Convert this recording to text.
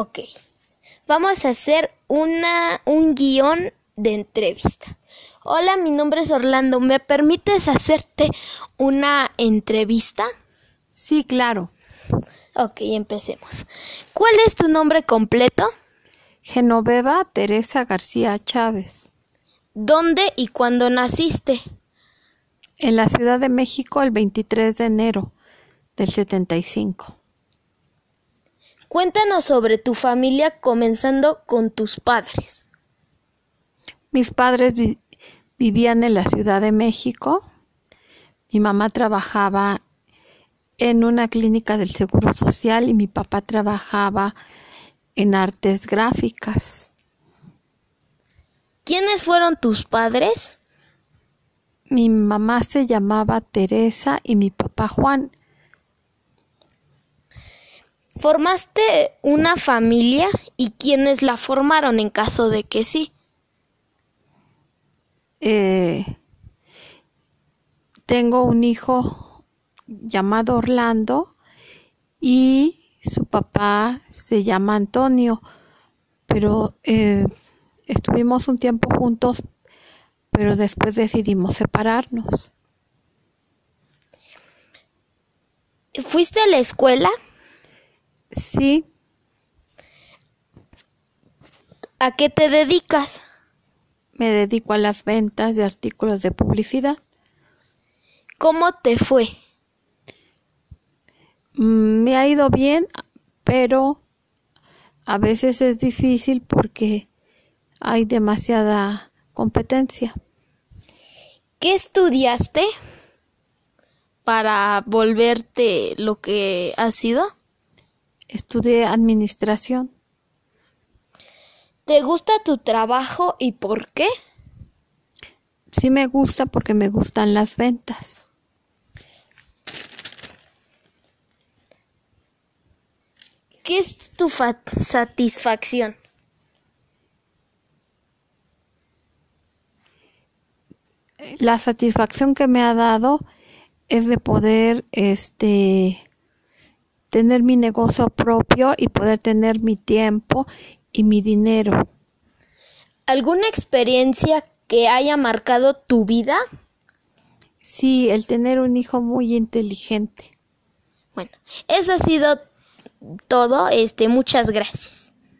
Ok. Vamos a hacer una, un guion de entrevista. Hola, mi nombre es Orlando. ¿Me permites hacerte una entrevista? Sí, claro. Ok, empecemos. ¿Cuál es tu nombre completo? Genoveva Teresa García Chávez. ¿Dónde y cuándo naciste? En la Ciudad de México el 23 de enero del 75. Cuéntanos sobre tu familia comenzando con tus padres. Mis padres vi- vivían en la Ciudad de México. Mi mamá trabajaba en una clínica del Seguro Social y mi papá trabajaba en artes gráficas. ¿Quiénes fueron tus padres? Mi mamá se llamaba Teresa y mi papá Juan. ¿Formaste una familia y quiénes la formaron en caso de que sí? Eh, tengo un hijo llamado Orlando y su papá se llama Antonio, pero eh, estuvimos un tiempo juntos, pero después decidimos separarnos. ¿Fuiste a la escuela? Sí, ¿A qué te dedicas? me dedico a las ventas de artículos de publicidad. ¿Cómo te fue? Mm, Me ha ido bien, pero a veces es difícil porque hay demasiada competencia. ¿Qué estudiaste para volverte lo que has sido? Estudié administración. ¿Te gusta tu trabajo y por qué? Sí me gusta porque me gustan las ventas. ¿Qué es tu fa- satisfacción? La satisfacción que me ha dado es de poder este tener mi negocio propio y poder tener mi tiempo y mi dinero. ¿Alguna experiencia que haya marcado tu vida? Sí, el tener un hijo muy inteligente. Bueno, eso ha sido todo. Este, muchas gracias.